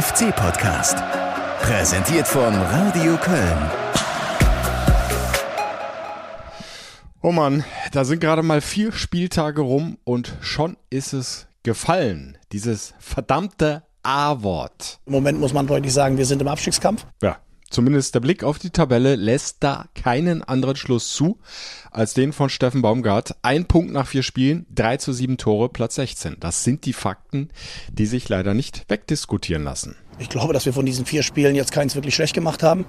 FC-Podcast. Präsentiert von Radio Köln. Oh Mann, da sind gerade mal vier Spieltage rum und schon ist es gefallen. Dieses verdammte A-Wort. Im Moment muss man deutlich sagen, wir sind im Abstiegskampf. Ja, Zumindest der Blick auf die Tabelle lässt da keinen anderen Schluss zu als den von Steffen Baumgart. Ein Punkt nach vier Spielen, drei zu sieben Tore, Platz 16. Das sind die Fakten, die sich leider nicht wegdiskutieren lassen. Ich glaube, dass wir von diesen vier Spielen jetzt keins wirklich schlecht gemacht haben.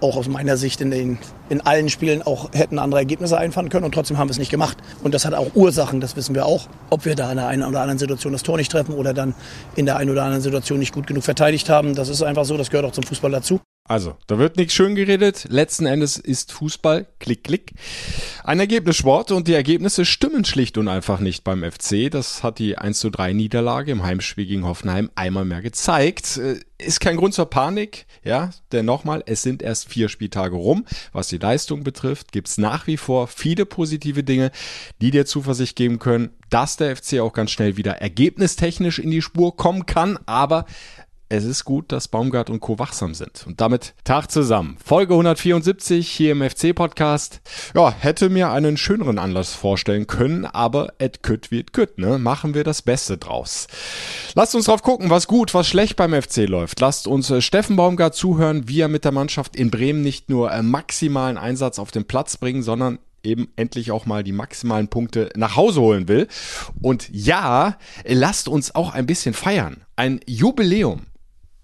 Auch aus meiner Sicht in, den, in allen Spielen auch hätten andere Ergebnisse einfahren können und trotzdem haben wir es nicht gemacht. Und das hat auch Ursachen, das wissen wir auch. Ob wir da in der einen oder anderen Situation das Tor nicht treffen oder dann in der einen oder anderen Situation nicht gut genug verteidigt haben, das ist einfach so, das gehört auch zum Fußball dazu. Also, da wird nichts schön geredet. Letzten Endes ist Fußball, klick, klick, ein Ergebnissport und die Ergebnisse stimmen schlicht und einfach nicht beim FC. Das hat die 1 zu 3 Niederlage im Heimspiel gegen Hoffenheim einmal mehr gezeigt. Äh, ist kein Grund zur Panik, ja, denn nochmal, es sind erst vier Spieltage rum. Was die Leistung betrifft, gibt's nach wie vor viele positive Dinge, die dir Zuversicht geben können, dass der FC auch ganz schnell wieder ergebnistechnisch in die Spur kommen kann, aber es ist gut, dass Baumgart und Co. wachsam sind. Und damit Tag zusammen. Folge 174 hier im FC-Podcast. Ja, hätte mir einen schöneren Anlass vorstellen können, aber et kütt wird kütt, ne? Machen wir das Beste draus. Lasst uns drauf gucken, was gut, was schlecht beim FC läuft. Lasst uns äh, Steffen Baumgart zuhören, wie er mit der Mannschaft in Bremen nicht nur äh, maximalen Einsatz auf den Platz bringen, sondern eben endlich auch mal die maximalen Punkte nach Hause holen will. Und ja, lasst uns auch ein bisschen feiern. Ein Jubiläum.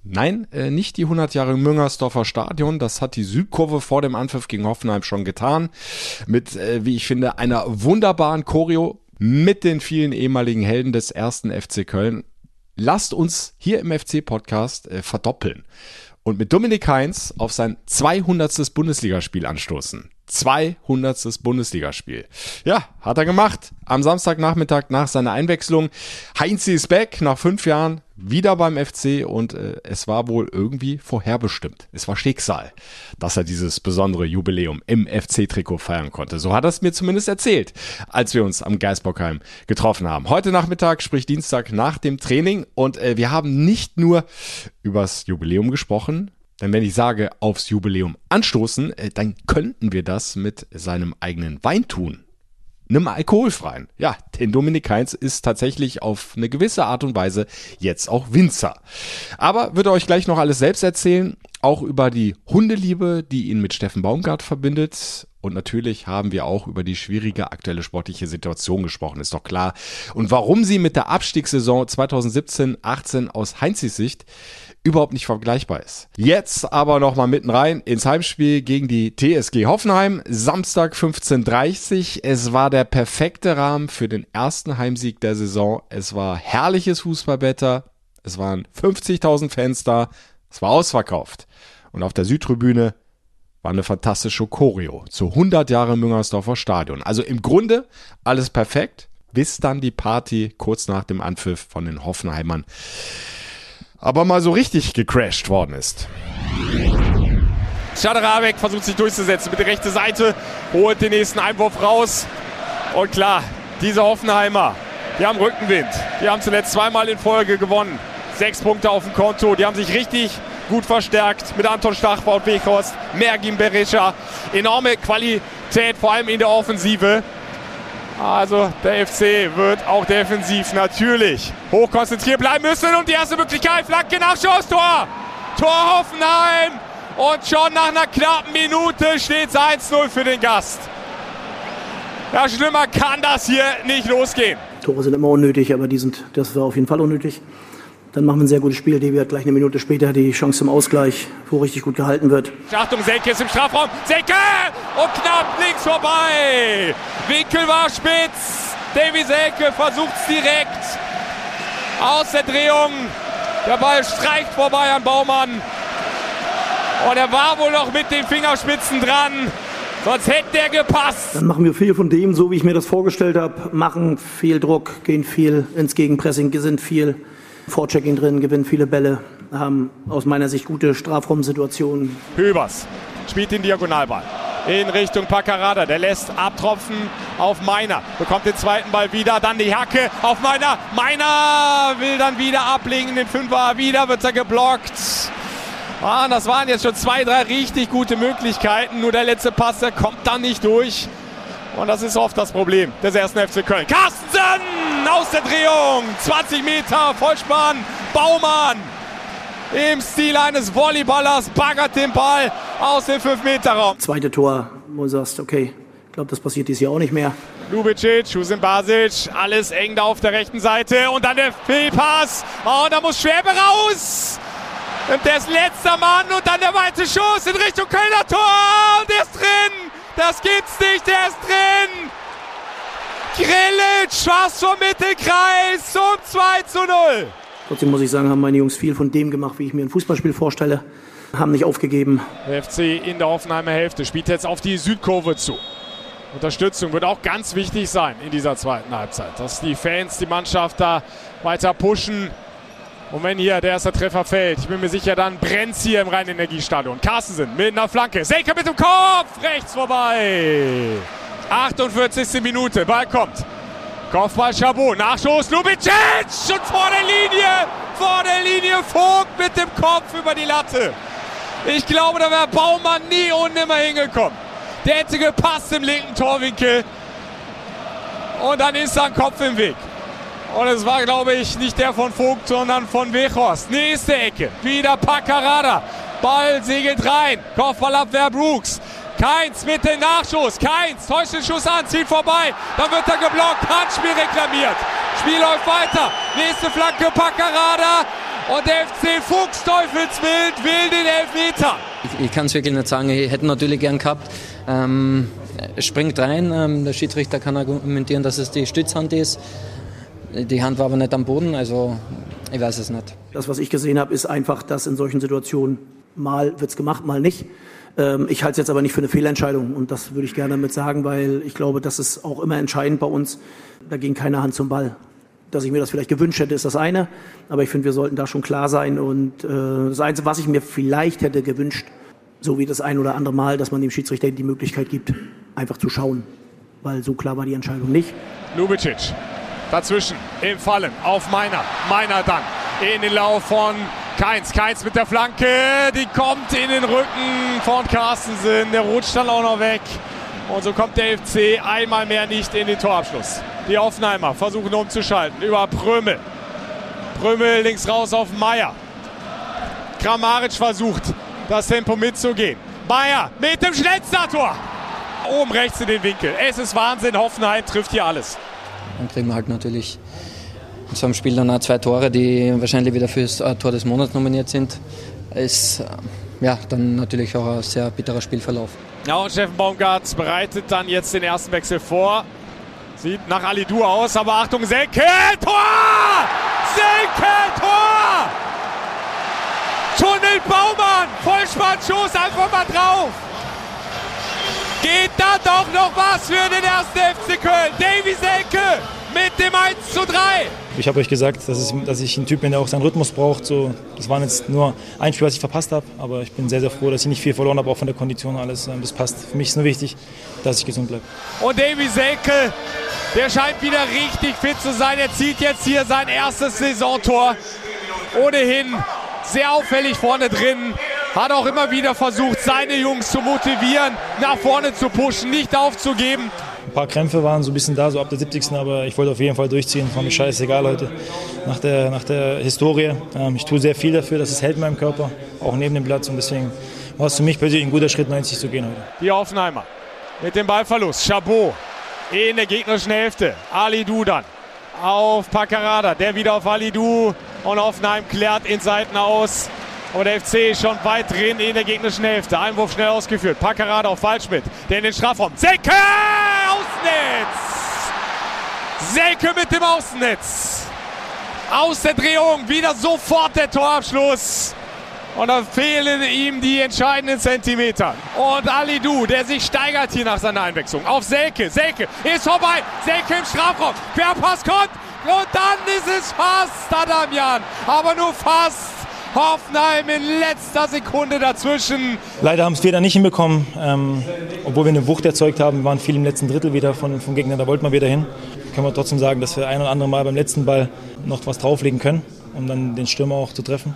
Nein, äh, nicht die 100 Jahre Müngersdorfer Stadion. Das hat die Südkurve vor dem Anpfiff gegen Hoffenheim schon getan. Mit, äh, wie ich finde, einer wunderbaren Choreo mit den vielen ehemaligen Helden des ersten FC Köln. Lasst uns hier im FC-Podcast äh, verdoppeln und mit Dominik Heinz auf sein 200. Bundesligaspiel anstoßen. 200. Bundesligaspiel. Ja, hat er gemacht. Am Samstagnachmittag nach seiner Einwechslung. Heinz ist back nach fünf Jahren wieder beim FC und äh, es war wohl irgendwie vorherbestimmt. Es war Schicksal, dass er dieses besondere Jubiläum im FC-Trikot feiern konnte. So hat er es mir zumindest erzählt, als wir uns am Geisbockheim getroffen haben. Heute Nachmittag, sprich Dienstag nach dem Training und äh, wir haben nicht nur übers Jubiläum gesprochen, denn wenn ich sage, aufs Jubiläum anstoßen, äh, dann könnten wir das mit seinem eigenen Wein tun. Nimm alkoholfreien. Ja, denn Dominik Heinz ist tatsächlich auf eine gewisse Art und Weise jetzt auch Winzer. Aber wird er euch gleich noch alles selbst erzählen, auch über die Hundeliebe, die ihn mit Steffen Baumgart verbindet. Und natürlich haben wir auch über die schwierige aktuelle sportliche Situation gesprochen, ist doch klar. Und warum sie mit der Abstiegssaison 2017-18 aus Heinzis Sicht überhaupt nicht vergleichbar ist. Jetzt aber nochmal mitten rein ins Heimspiel gegen die TSG Hoffenheim. Samstag 15.30 Es war der perfekte Rahmen für den ersten Heimsieg der Saison. Es war herrliches Fußballwetter. Es waren 50.000 Fans da. Es war ausverkauft. Und auf der Südtribüne war eine fantastische Choreo zu 100 Jahre Müngersdorfer Stadion. Also im Grunde alles perfekt, bis dann die Party kurz nach dem Anpfiff von den Hoffenheimern aber mal so richtig gecrashed worden ist. Schaderabek versucht sich durchzusetzen mit der rechten Seite, holt den nächsten Einwurf raus. Und klar, diese Hoffenheimer, die haben Rückenwind. Die haben zuletzt zweimal in Folge gewonnen. Sechs Punkte auf dem Konto. Die haben sich richtig gut verstärkt mit Anton Stachbau und Weghorst, Mergin Berischer. Enorme Qualität, vor allem in der Offensive. Also der FC wird auch defensiv natürlich hochkonzentriert bleiben müssen. Und die erste Möglichkeit, Flanke nach Schuss, Tor! Tor Hoffenheim! Und schon nach einer knappen Minute steht es 1-0 für den Gast. Ja, schlimmer kann das hier nicht losgehen. Tore sind immer unnötig, aber die sind, das war auf jeden Fall unnötig. Dann machen wir ein sehr gutes Spiel. Devi hat gleich eine Minute später die Chance zum Ausgleich, wo richtig gut gehalten wird. Achtung, Selke ist im Strafraum. Selke! Und knapp links vorbei. Winkel war spitz. Davy Selke versucht es direkt. Aus der Drehung. Der Ball streicht vorbei an Baumann. Und er war wohl noch mit den Fingerspitzen dran. Sonst hätte der gepasst. Dann machen wir viel von dem, so wie ich mir das vorgestellt habe. Machen viel Druck, gehen viel ins Gegenpressing, sind viel Vorchecking drin, gewinnen viele Bälle, haben aus meiner Sicht gute Strafraumsituationen. Höbers spielt den Diagonalball. in Richtung Paccarada. Der lässt abtropfen auf Meiner. Bekommt den zweiten Ball wieder. Dann die Hacke auf Meiner. Meiner will dann wieder ablegen. Den Fünfer wieder wird er geblockt. Ah, das waren jetzt schon zwei, drei richtig gute Möglichkeiten. Nur der letzte Pass, der kommt dann nicht durch. Und das ist oft das Problem des ersten FC Köln. Carstensen aus der Drehung. 20 Meter Vollspann. Baumann im Stil eines Volleyballers baggert den Ball aus dem 5-Meter-Raum. Zweite Tor, wo du sagst, okay, ich glaube, das passiert dieses Jahr auch nicht mehr. Lubicic, Husin Basic, alles eng da auf der rechten Seite und dann der Fehlpass. Oh, da muss Schwäbe raus. Und der ist letzter Mann und dann der weite Schuss in Richtung Kölner Tor und der ist drin. Das gibt's nicht, der ist drin. Grillitsch fast vom Mittelkreis zum 2 zu 0. Trotzdem muss ich sagen, haben meine Jungs viel von dem gemacht, wie ich mir ein Fußballspiel vorstelle. Haben nicht aufgegeben. Der FC in der Hoffenheimer Hälfte spielt jetzt auf die Südkurve zu. Unterstützung wird auch ganz wichtig sein in dieser zweiten Halbzeit. Dass die Fans die Mannschaft da weiter pushen. Und wenn hier der erste Treffer fällt, ich bin mir sicher, dann brennt hier im Rhein-Energiestadion. Carstensen mit einer Flanke. Selke mit dem Kopf. Rechts vorbei. 48. Minute. Ball kommt. Kopfball Chabot. Nachschuss Lubicic. Und vor der Linie. Vor der Linie Vogt mit dem Kopf über die Latte. Ich glaube, da wäre Baumann nie und nimmer hingekommen. Der hätte gepasst im linken Torwinkel. Und dann ist sein Kopf im Weg. Und es war, glaube ich, nicht der von Vogt, sondern von Wechhorst. Nächste Ecke. Wieder Paccarada. Ball segelt rein. Kopfballabwehr Brooks. Keins mit dem Nachschuss. Keins täuscht den Schuss an, zieht vorbei. Dann wird er geblockt. Handspiel reklamiert. Spiel läuft weiter. Nächste Flanke Paccarada. Und der FC Fuchs Teufelswild will den Elfmeter. Ich, ich kann es wirklich nicht sagen. Ich hätte natürlich gern gehabt. Ähm, springt rein. Ähm, der Schiedsrichter kann argumentieren, dass es die Stützhand ist. Die Hand war aber nicht am Boden, also ich weiß es nicht. Das, was ich gesehen habe, ist einfach, dass in solchen Situationen mal wird es gemacht, mal nicht. Ähm, ich halte es jetzt aber nicht für eine Fehlentscheidung und das würde ich gerne damit sagen, weil ich glaube, das ist auch immer entscheidend bei uns. Da ging keine Hand zum Ball. Dass ich mir das vielleicht gewünscht hätte, ist das eine, aber ich finde, wir sollten da schon klar sein und äh, das Einzige, was ich mir vielleicht hätte gewünscht, so wie das ein oder andere Mal, dass man dem Schiedsrichter die Möglichkeit gibt, einfach zu schauen, weil so klar war die Entscheidung nicht. Lubicic dazwischen im Fallen auf Meiner. Meiner dann in den Lauf von Keins. Keins mit der Flanke. Die kommt in den Rücken von Carstensen. Der rutscht dann auch noch weg. Und so kommt der FC einmal mehr nicht in den Torabschluss. Die Offenheimer versuchen umzuschalten über Prömel. Prömel links raus auf Meier. Kramaric versucht, das Tempo mitzugehen. Meier mit dem Schnellstartor. Oben rechts in den Winkel. Es ist Wahnsinn. Hoffenheim trifft hier alles. Dann kriegen wir halt natürlich in so einem Spiel dann auch zwei Tore, die wahrscheinlich wieder fürs Tor des Monats nominiert sind. Ist ja dann natürlich auch ein sehr bitterer Spielverlauf. Ja, und Steffen Baumgart bereitet dann jetzt den ersten Wechsel vor. Sieht nach Alidu aus, aber Achtung, Selke, Tor! Selke, Tor! Tunnel Baumann, Vollspannschuss, einfach mal drauf. Geht da doch noch was für den ersten FC Köln. Davy Selke mit dem 1 zu 3. Ich habe euch gesagt, dass, es, dass, ich ein Typ bin, der auch seinen Rhythmus braucht. So, das war jetzt nur ein Spiel, was ich verpasst habe, aber ich bin sehr, sehr froh, dass ich nicht viel verloren habe, auch von der Kondition alles. Ähm, das passt. Für mich ist nur wichtig, dass ich gesund bleibe. Und Davy Selke, der scheint wieder richtig fit zu sein. Er zieht jetzt hier sein erstes Saisontor. Ohnehin sehr auffällig vorne drin. Hat auch immer wieder versucht, seine Jungs zu motivieren, nach vorne zu pushen, nicht aufzugeben. Ein paar Krämpfe waren so ein bisschen da, so ab der 70. Aber ich wollte auf jeden Fall durchziehen. War mir scheißegal heute. Nach der, nach der Historie. Ähm, ich tue sehr viel dafür, dass es hält in meinem Körper, auch neben dem Platz. Und deswegen war es für mich persönlich ein guter Schritt, 90 zu gehen heute. Die Hoffenheimer mit dem Ballverlust. Chabot in der gegnerischen Hälfte. Ali Du dann auf Paccarada. Der wieder auf Ali Du. Und Hoffenheim klärt in Seiten aus. Und der FC schon weit drin in der gegnerischen Hälfte. Einwurf schnell ausgeführt. Packerade auf Waldschmidt. Der in den Strafraum. Selke! Außennetz! Selke mit dem Außennetz. Aus der Drehung. Wieder sofort der Torabschluss. Und da fehlen ihm die entscheidenden Zentimeter. Und Ali Du, der sich steigert hier nach seiner Einwechslung. Auf Selke. Selke ist vorbei. Selke im Strafraum. Querpass kommt. Und dann ist es fast Adamian. Aber nur fast. Hoffenheim in letzter Sekunde dazwischen. Leider haben es wir dann nicht hinbekommen, ähm, obwohl wir eine Wucht erzeugt haben. Wir waren viel im letzten Drittel wieder von, vom Gegner, da wollten wir wieder hin. Können wir trotzdem sagen, dass wir ein oder andere Mal beim letzten Ball noch was drauflegen können, um dann den Stürmer auch zu treffen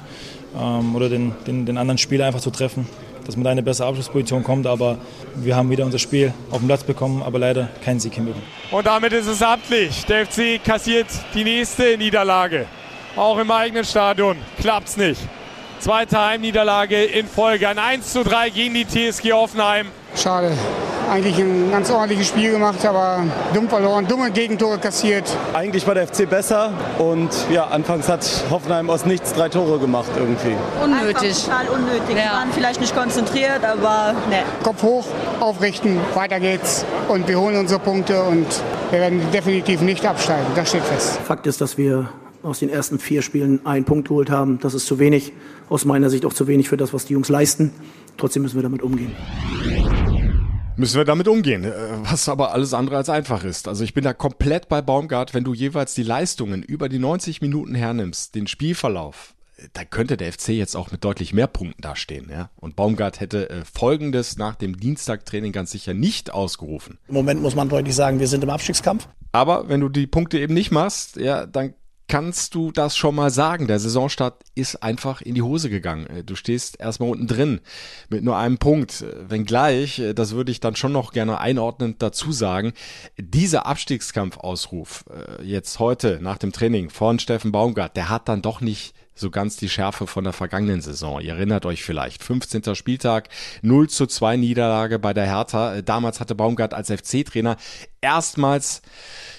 ähm, oder den, den, den anderen Spieler einfach zu treffen dass man da eine bessere Abschlussposition kommt. Aber wir haben wieder unser Spiel auf den Platz bekommen, aber leider keinen Sieg hinbekommen. Und damit ist es amtlich. Der FC kassiert die nächste Niederlage. Auch im eigenen Stadion klappt's nicht. Zweite Heimniederlage in Folge. Ein 1 zu 3 gegen die TSG Hoffenheim. Schade. Eigentlich ein ganz ordentliches Spiel gemacht, aber dumm verloren, dumme Gegentore kassiert. Eigentlich war der FC besser und ja, anfangs hat Hoffenheim aus nichts drei Tore gemacht irgendwie. Unnötig. Einfach total unnötig. Ja. Wir waren vielleicht nicht konzentriert, aber ne. Kopf hoch, aufrichten, weiter geht's und wir holen unsere Punkte und wir werden definitiv nicht absteigen. Das steht fest. Fakt ist, dass wir aus den ersten vier Spielen einen Punkt geholt haben. Das ist zu wenig. Aus meiner Sicht auch zu wenig für das, was die Jungs leisten. Trotzdem müssen wir damit umgehen müssen wir damit umgehen, äh, was aber alles andere als einfach ist. Also ich bin da komplett bei Baumgart, wenn du jeweils die Leistungen über die 90 Minuten hernimmst, den Spielverlauf, da könnte der FC jetzt auch mit deutlich mehr Punkten dastehen. Ja? Und Baumgart hätte äh, Folgendes nach dem Dienstagtraining ganz sicher nicht ausgerufen. Im Moment muss man deutlich sagen, wir sind im Abstiegskampf. Aber wenn du die Punkte eben nicht machst, ja, dann kannst du das schon mal sagen. Der Saisonstart ist einfach in die Hose gegangen. Äh, du stehst erstmal unten drin mit nur einem Punkt. Äh, wenngleich, äh, das würde ich dann schon noch gerne einordnend dazu sagen, dieser Abstiegskampfausruf jetzt heute nach dem Training von Steffen Baumgart, der hat dann doch nicht so ganz die Schärfe von der vergangenen Saison. Ihr erinnert euch vielleicht, 15. Spieltag, 0 zu 2 Niederlage bei der Hertha. Damals hatte Baumgart als FC-Trainer erstmals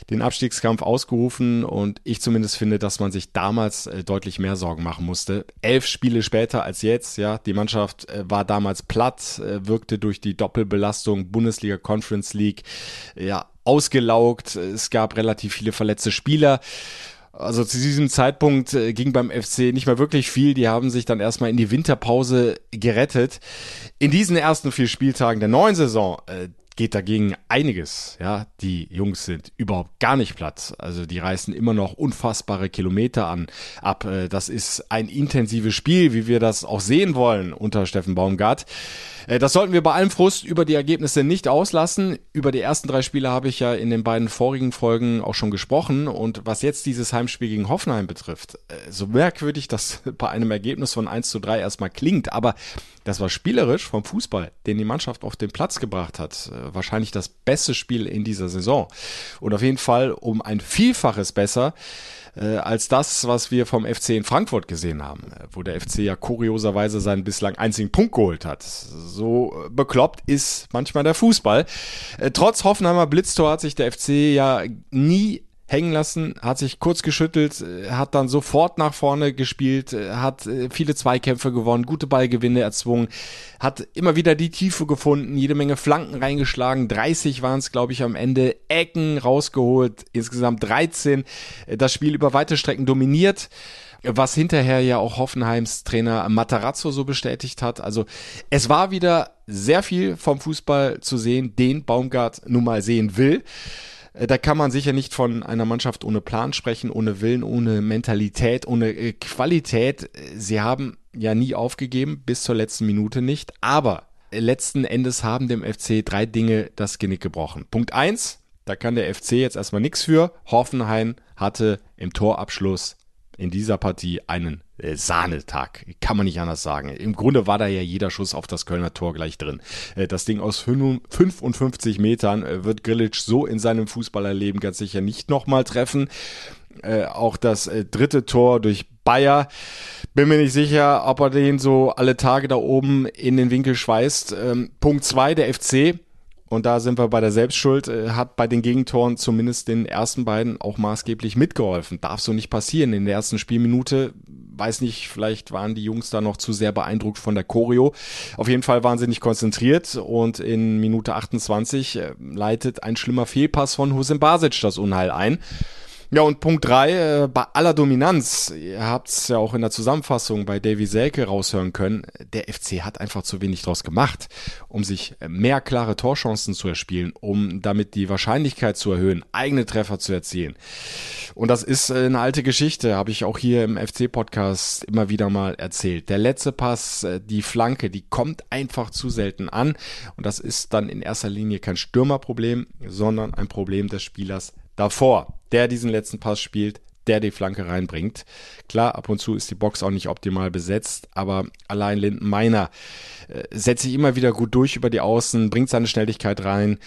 den Abstiegskampf ausgerufen und ich zumindest finde, dass man sich damals äh, deutlich mehr Sorgen machen musste. Elf Spiele später als jetzt, ja, die Mannschaft äh, war damals platt, äh, wirkte durch die Doppelbelastung Bundesliga Conference League, ja, ausgelaugt. Es gab relativ viele verletzte Spieler. Also zu diesem Zeitpunkt äh, ging beim FC nicht mehr wirklich viel. Die haben sich dann erstmal in die Winterpause gerettet. In diesen ersten vier Spieltagen der neuen Saison, äh, geht dagegen einiges. Ja, die Jungs sind überhaupt gar nicht platt. Also die reißen immer noch unfassbare Kilometer an ab. Äh, das ist ein intensives Spiel, wie wir das auch sehen wollen unter Steffen Baumgart. Äh, das sollten wir bei allem Frust über die Ergebnisse nicht auslassen. Über die ersten drei Spiele habe ich ja in den beiden vorigen Folgen auch schon gesprochen. Und was jetzt dieses Heimspiel gegen Hoffenheim betrifft, äh, so merkwürdig das bei einem Ergebnis von 1 zu 3 erstmal klingt, aber das war spielerisch vom Fußball, den die Mannschaft auf den Platz gebracht hat. Äh, wahrscheinlich das beste Spiel in dieser Saison. Und auf jeden Fall um ein Vielfaches besser äh, als das, was wir vom FC in Frankfurt gesehen haben, äh, wo der FC ja kurioserweise seinen bislang einzigen Punkt geholt hat. So bekloppt ist manchmal der Fußball. Äh, trotz Hoffenheimer Blitztor hat sich der FC ja nie hängen lassen, hat sich kurz geschüttelt, äh, hat dann sofort nach vorne gespielt, äh, hat äh, viele Zweikämpfe gewonnen, gute Ballgewinne erzwungen, hat immer wieder die Tiefe gefunden, jede Menge Flanken reingeschlagen, 30 waren es, glaube ich, am Ende, Ecken rausgeholt, insgesamt 13, das Spiel über weite Strecken dominiert was hinterher ja auch Hoffenheims Trainer Matarazzo so bestätigt hat. Also es war wieder sehr viel vom Fußball zu sehen, den Baumgart nun mal sehen will. Äh, da kann man sicher nicht von einer Mannschaft ohne Plan sprechen, ohne Willen, ohne Mentalität, ohne äh, Qualität. Sie haben ja nie aufgegeben, bis zur letzten Minute nicht. Aber letzten Endes haben dem FC drei Dinge das Genick gebrochen. Punkt eins, da kann der FC jetzt erstmal nichts für. Hoffenheim hatte im Torabschluss in dieser Partie einen äh, Sahnetag. Kann man nicht anders sagen. Im Grunde war da ja jeder Schuss auf das Kölner Tor gleich drin. Äh, das Ding aus 55 Metern äh, wird Grillitsch so in seinem Fußballerleben ganz sicher nicht nochmal treffen. Auch das dritte Tor durch Bayer. Bin mir nicht sicher, ob er den so alle Tage da oben in den Winkel schweißt. Ähm, Punkt zwei der FC und da sind wir bei der Selbstschuld, hat bei den Gegentoren zumindest den ersten beiden auch maßgeblich mitgeholfen. Darf so nicht passieren. In der ersten Spielminute, weiß nicht, vielleicht waren die Jungs da noch zu sehr beeindruckt von der Choreo. Auf jeden Fall waren sie nicht konzentriert und in Minute 28 äh, leitet ein schlimmer Fehlpass von Hussein Basic das Unheil ein. Ja, und Punkt drei äh, bei aller Dominanz, ihr habt es ja auch in der Zusammenfassung bei Davy Selke raushören können, der FC hat einfach zu wenig draus gemacht, um sich mehr klare Torchancen zu erspielen, um damit die Wahrscheinlichkeit zu erhöhen, eigene Treffer zu erzielen. Und das ist äh, eine alte Geschichte, habe ich auch hier im FC-Podcast immer wieder mal erzählt. Der letzte Pass, äh, die Flanke, die kommt einfach zu selten an. Und das ist dann in erster Linie kein Stürmerproblem, sondern ein Problem des Spielers davor, der diesen letzten Pass spielt, der die Flanke reinbringt. Klar, ab und zu ist die Box auch nicht optimal besetzt, aber allein Linden Meiner äh, setzt sich immer wieder gut durch über die Außen, bringt seine Schnelligkeit rein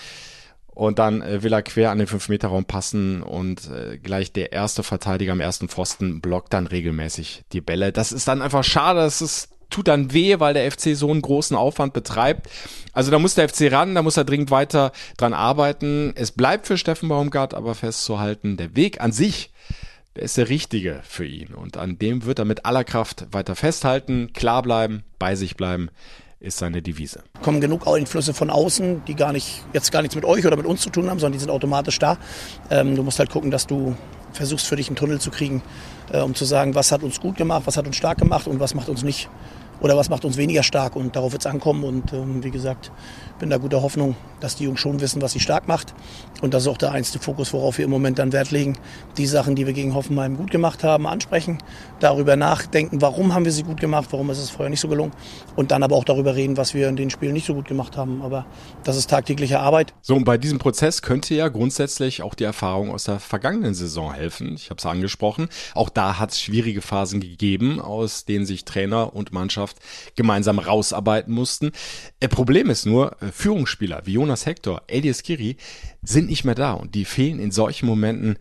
und dann äh, will er quer an den 5-Meter-Raum passen und äh, gleich der erste Verteidiger am ersten Pfosten blockt dann regelmäßig die Bälle. Das ist dann einfach schade, das ist tut dann weh, weil der FC so einen großen Aufwand betreibt. Also da muss der FC ran, da muss er dringend weiter dran arbeiten. Es bleibt für Steffen Baumgart aber festzuhalten, der Weg an sich, der ist der richtige für ihn. Und an dem wird er mit aller Kraft weiter festhalten, klar bleiben, bei sich bleiben ist seine Devise. Kommen genug Einflüsse von außen, die gar nicht, jetzt gar nichts mit euch oder mit uns zu tun haben, sondern die sind automatisch da. Ähm, du musst halt gucken, dass du versuchst für dich einen Tunnel zu kriegen, äh, um zu sagen, was hat uns gut gemacht, was hat uns stark gemacht und was macht uns nicht oder was macht uns weniger stark? Und darauf wird es ankommen. Und ähm, wie gesagt, bin da guter Hoffnung, dass die Jungs schon wissen, was sie stark macht. Und das ist auch der einzige Fokus, worauf wir im Moment dann Wert legen, die Sachen, die wir gegen Hoffenheim gut gemacht haben, ansprechen, darüber nachdenken, warum haben wir sie gut gemacht, warum ist es vorher nicht so gelungen. Und dann aber auch darüber reden, was wir in den Spielen nicht so gut gemacht haben, aber das ist tagtägliche Arbeit. So und bei diesem Prozess könnte ja grundsätzlich auch die Erfahrung aus der vergangenen Saison helfen. Ich habe es angesprochen, auch da hat es schwierige Phasen gegeben, aus denen sich Trainer und Mannschaft Mannschaft gemeinsam rausarbeiten mussten. Äh, Problem ist nur, äh, Führungsspieler wie Jonas Hector, Elias Kiri sind nicht mehr da und die fehlen in solchen Momenten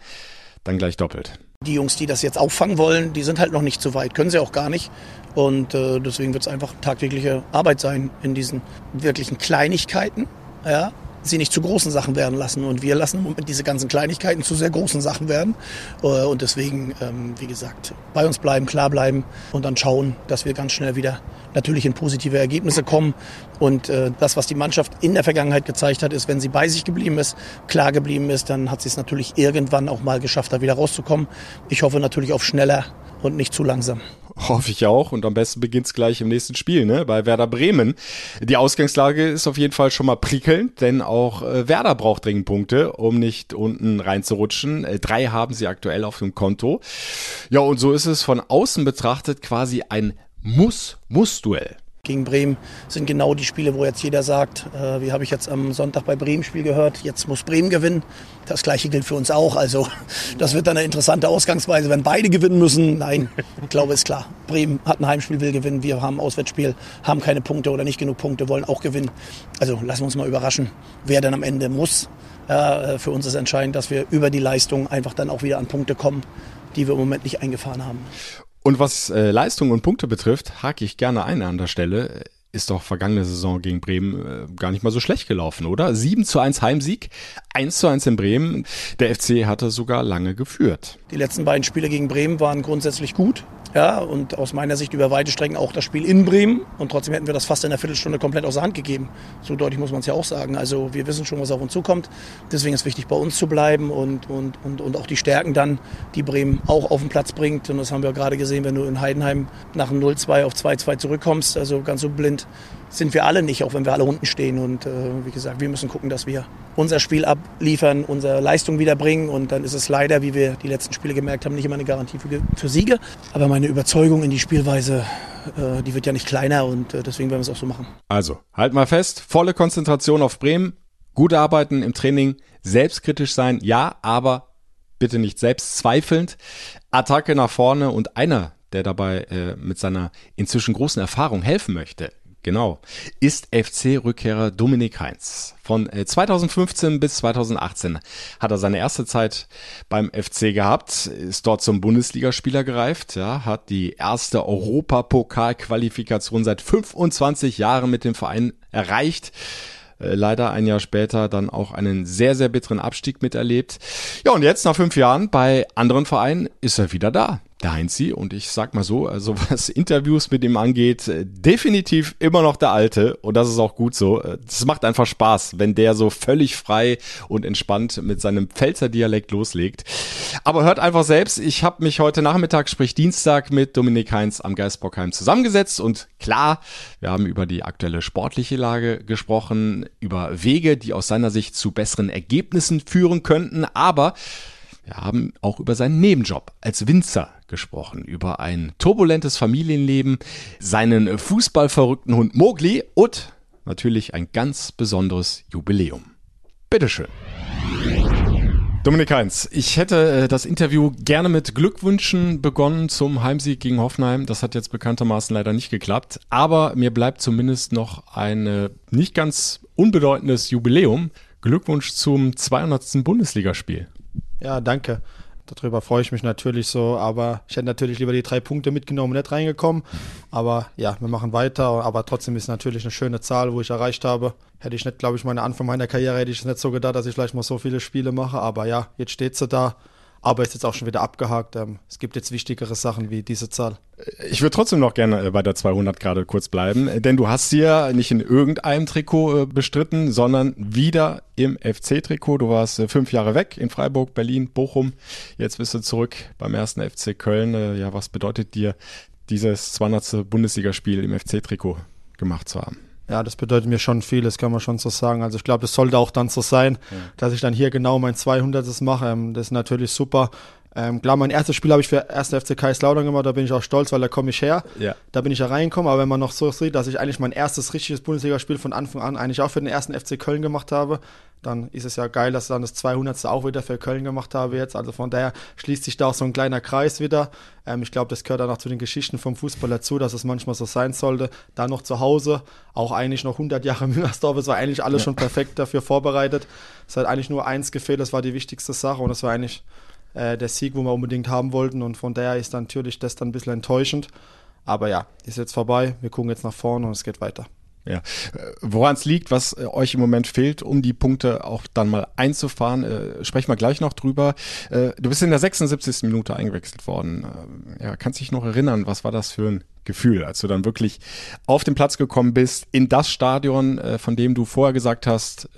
dann gleich doppelt. Die Jungs, die das jetzt auffangen wollen, die sind halt noch nicht so weit, können sie auch gar nicht. Und äh, deswegen wird es einfach tagtägliche Arbeit sein in diesen wirklichen Kleinigkeiten. Ja, sie nicht zu großen Sachen werden lassen. Und wir lassen im diese ganzen Kleinigkeiten zu sehr großen Sachen werden. Äh, und deswegen, ähm, wie gesagt, bei uns bleiben, klar bleiben und dann schauen, dass wir ganz schnell wieder natürlich in positive Ergebnisse kommen. Und äh, das, was die Mannschaft in der Vergangenheit gezeigt hat, ist, wenn sie bei sich geblieben ist, klar geblieben ist, dann hat sie es natürlich irgendwann auch mal geschafft, da wieder rauszukommen. Ich hoffe natürlich auf schneller und nicht zu langsam. Hoffe ich auch. Und am besten beginnt es gleich im nächsten Spiel, ne? Bei Werder Bremen. Die Ausgangslage ist auf jeden Fall schon mal prickelnd, denn auch äh, Werder braucht dringend Punkte, um nicht unten reinzurutschen. Äh, drei haben sie aktuell auf dem Konto. Ja, und so ist es von außen betrachtet quasi ein Muss-Muss-Duell gegen Bremen sind genau die Spiele, wo jetzt jeder sagt, äh, wie habe ich jetzt am Sonntag bei Bremen Spiel gehört, jetzt muss Bremen gewinnen. Das gleiche gilt für uns auch. Also das wird dann eine interessante Ausgangsweise, wenn beide gewinnen müssen. Nein, ich glaube, ist klar. Bremen hat ein Heimspiel, will gewinnen. Wir haben ein Auswärtsspiel, haben keine Punkte oder nicht genug Punkte, wollen auch gewinnen. Also lassen wir uns mal überraschen, wer dann am Ende muss. Äh, für uns ist entscheidend, dass wir über die Leistung einfach dann auch wieder an Punkte kommen, die wir im Moment nicht eingefahren haben. Und was äh, Leistung und Punkte betrifft, hake ich gerne ein an der Stelle. Ist doch vergangene Saison gegen Bremen äh, gar nicht mal so schlecht gelaufen, oder? 7 zu 1 Heimsieg, 1 zu 1 in Bremen. Der FC hatte sogar lange geführt. Die letzten beiden Spiele gegen Bremen waren grundsätzlich gut. Ja, und aus meiner Sicht über weite Strecken auch das Spiel in Bremen. Und trotzdem hätten wir das fast in einer Viertelstunde komplett aus der Hand gegeben. So deutlich muss man es ja auch sagen. Also wir wissen schon, was auf uns zukommt. Deswegen ist es wichtig, bei uns zu bleiben und, und, und, und auch die Stärken dann, die Bremen auch auf den Platz bringt. Und das haben wir gerade gesehen, wenn du in Heidenheim nach einem 0-2 auf 2-2 zurückkommst. Also ganz so blind sind wir alle nicht, auch wenn wir alle unten stehen. Und äh, wie gesagt, wir müssen gucken, dass wir unser Spiel abliefern, unsere Leistung wiederbringen. Und dann ist es leider, wie wir die letzten Spiele gemerkt haben, nicht immer eine Garantie für, für Siege. Aber meine Überzeugung in die Spielweise, äh, die wird ja nicht kleiner und äh, deswegen werden wir es auch so machen. Also, halt mal fest, volle Konzentration auf Bremen, gut arbeiten im Training, selbstkritisch sein, ja, aber bitte nicht selbstzweifelnd. Attacke nach vorne und einer, der dabei äh, mit seiner inzwischen großen Erfahrung helfen möchte, Genau. Ist FC-Rückkehrer Dominik Heinz. Von 2015 äh, bis 2018 hat er seine erste Zeit beim FC gehabt, ist dort zum Bundesligaspieler gereift, ja, hat die erste Europapokal-Qualifikation seit 25 Jahren mit dem Verein erreicht äh, leider ein Jahr später dann auch einen sehr, sehr bitteren Abstieg miterlebt. Ja, und jetzt nach fünf Jahren bei anderen Vereinen ist er wieder da. Der Heinzi. Und ich sag mal so, also was Interviews mit ihm angeht, äh, definitiv immer noch der Alte. Und das ist auch gut so. Es macht einfach Spaß, wenn der so völlig frei und entspannt mit seinem Pfälzer Dialekt loslegt. Aber hört einfach selbst, ich habe mich heute Nachmittag, sprich Dienstag, mit Dominik Heinz am Geistbockheim zusammengesetzt. Und klar, wir haben über die aktuelle sportliche Lage gesprochen, über Wege, die aus seiner Sicht zu besseren Ergebnissen führen könnten. Aber wir haben auch über seinen Nebenjob als Winzer gesprochen, über ein turbulentes Familienleben, seinen fußballverrückten Hund Mogli und natürlich ein ganz besonderes Jubiläum. Bitteschön. Dominik Heinz, ich hätte äh, das Interview gerne mit Glückwünschen begonnen zum Heimsieg gegen Hoffenheim. Das hat jetzt bekanntermaßen leider nicht geklappt. Aber mir bleibt zumindest noch ein äh, nicht ganz unbedeutendes Jubiläum. Glückwunsch zum 200. Bundesligaspiel. Ja, danke. Darüber freue ich mich natürlich so, aber ich hätte natürlich lieber die drei Punkte mitgenommen und nicht reingekommen. Aber ja, wir machen weiter. Aber trotzdem ist natürlich eine schöne Zahl, wo ich erreicht habe. Hätte ich nicht, glaube ich, meine Anfang meiner Karriere hätte ich es nicht so gedacht, dass ich vielleicht mal so viele Spiele mache. Aber ja, jetzt steht sie da aber ist jetzt auch schon wieder abgehakt. Ähm, es gibt jetzt wichtigere Sachen wie diese Zahl. Ich würde trotzdem noch gerne äh, bei der 200 gerade kurz bleiben, äh, denn du hast sie ja nicht in irgendeinem Trikot äh, bestritten, sondern wieder im FC-Trikot. Du warst fünf Jahre weg in Freiburg, Berlin, Bochum. Jetzt bist du zurück beim ersten FC Köln. Ja, was bedeutet dir dieses 200. Bundesligaspiel im FC-Trikot gemacht zu haben? Ja, das bedeutet mir schon viel, das kann man schon so sagen. Also ich glaube, es sollte auch dann so sein, ja. dass ich dann hier genau mein 200. mache. Ähm, das ist natürlich super. Ähm, klar, mein erstes Spiel habe ich für 1. FC Kaiserslautern gemacht, da bin ich auch stolz, weil da komme ich her. Ja. Da bin ich ja reingekommen, aber wenn man noch so sieht, dass ich eigentlich mein erstes richtiges Bundesligaspiel von Anfang an eigentlich auch für den ersten FC Köln gemacht habe, dann ist es ja geil, dass ich dann das 200. auch wieder für Köln gemacht habe jetzt. Also von daher schließt sich da auch so ein kleiner Kreis wieder. Ähm, ich glaube, das gehört dann auch zu den Geschichten vom Fußball dazu, dass es manchmal so sein sollte. Da noch zu Hause, auch eigentlich noch 100 Jahre Müngersdorf, es war eigentlich alles ja. schon perfekt dafür vorbereitet. Es hat eigentlich nur eins gefehlt, das war die wichtigste Sache und das war eigentlich äh, der Sieg, wo wir unbedingt haben wollten. Und von daher ist natürlich das dann ein bisschen enttäuschend. Aber ja, ist jetzt vorbei. Wir gucken jetzt nach vorne und es geht weiter. Ja. Äh, Woran es liegt, was äh, euch im Moment fehlt, um die Punkte auch dann mal einzufahren, äh, sprechen wir gleich noch drüber. Äh, du bist in der 76. Minute eingewechselt worden. Äh, ja, kannst dich noch erinnern, was war das für ein Gefühl, als du dann wirklich auf den Platz gekommen bist, in das Stadion, von dem du vorher gesagt hast,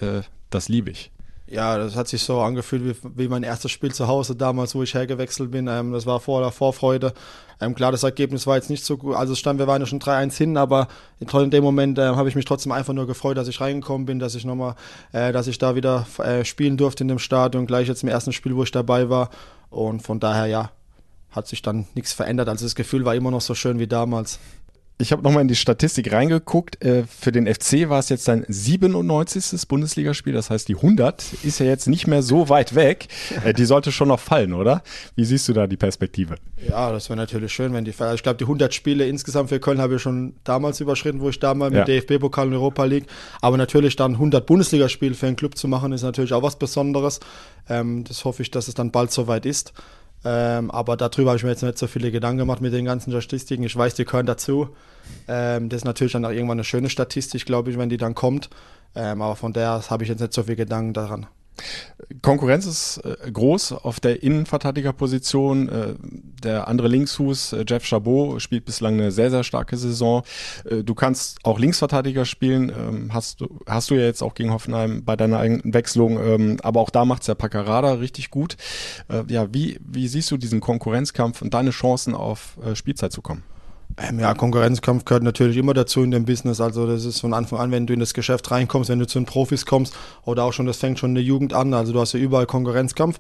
das liebe ich? Ja, das hat sich so angefühlt wie, wie mein erstes Spiel zu Hause damals, wo ich hergewechselt bin. Ähm, das war vor der Vorfreude. Ähm, klar, das Ergebnis war jetzt nicht so gut. Also stand, wir waren ja schon 3-1 hin, aber in dem Moment äh, habe ich mich trotzdem einfach nur gefreut, dass ich reingekommen bin, dass ich nochmal, äh, dass ich da wieder äh, spielen durfte in dem Stadion, gleich jetzt im ersten Spiel, wo ich dabei war. Und von daher, ja, hat sich dann nichts verändert. Also das Gefühl war immer noch so schön wie damals. Ich habe nochmal in die Statistik reingeguckt. Äh, für den FC war es jetzt sein 97. Bundesligaspiel. Das heißt, die 100 ist ja jetzt nicht mehr so weit weg. Äh, die sollte schon noch fallen, oder? Wie siehst du da die Perspektive? Ja, das wäre natürlich schön, wenn die fallen. Ich glaube, die 100 Spiele insgesamt für Köln habe ich schon damals überschritten, wo ich damals mit ja. DFB-Pokal und Europa League. Aber natürlich dann 100 Bundesligaspiele für einen Club zu machen, ist natürlich auch was Besonderes. Ähm, das hoffe ich, dass es dann bald soweit ist. Ähm, aber darüber habe ich mir jetzt nicht so viele Gedanken gemacht mit den ganzen Statistiken. Ich weiß, die gehören dazu. Ähm, das ist natürlich dann auch irgendwann eine schöne Statistik, glaube ich, wenn die dann kommt. Ähm, aber von der habe ich jetzt nicht so viel Gedanken daran. Konkurrenz ist äh, groß auf der Innenverteidigerposition. Äh, der andere Linksfuß, äh, Jeff Chabot, spielt bislang eine sehr, sehr starke Saison. Du kannst auch Linksverteidiger spielen. Ähm, hast, du, hast du ja jetzt auch gegen Hoffenheim bei deiner eigenen Wechslung. Ähm, aber auch da macht es ja Paccarada richtig gut. Ja, wie, wie siehst du diesen Konkurrenzkampf und deine Chancen auf Spielzeit zu kommen? Ähm, ja, Konkurrenzkampf gehört natürlich immer dazu in dem Business. Also das ist von Anfang an, wenn du in das Geschäft reinkommst, wenn du zu den Profis kommst oder auch schon, das fängt schon in der Jugend an. Also du hast ja überall Konkurrenzkampf.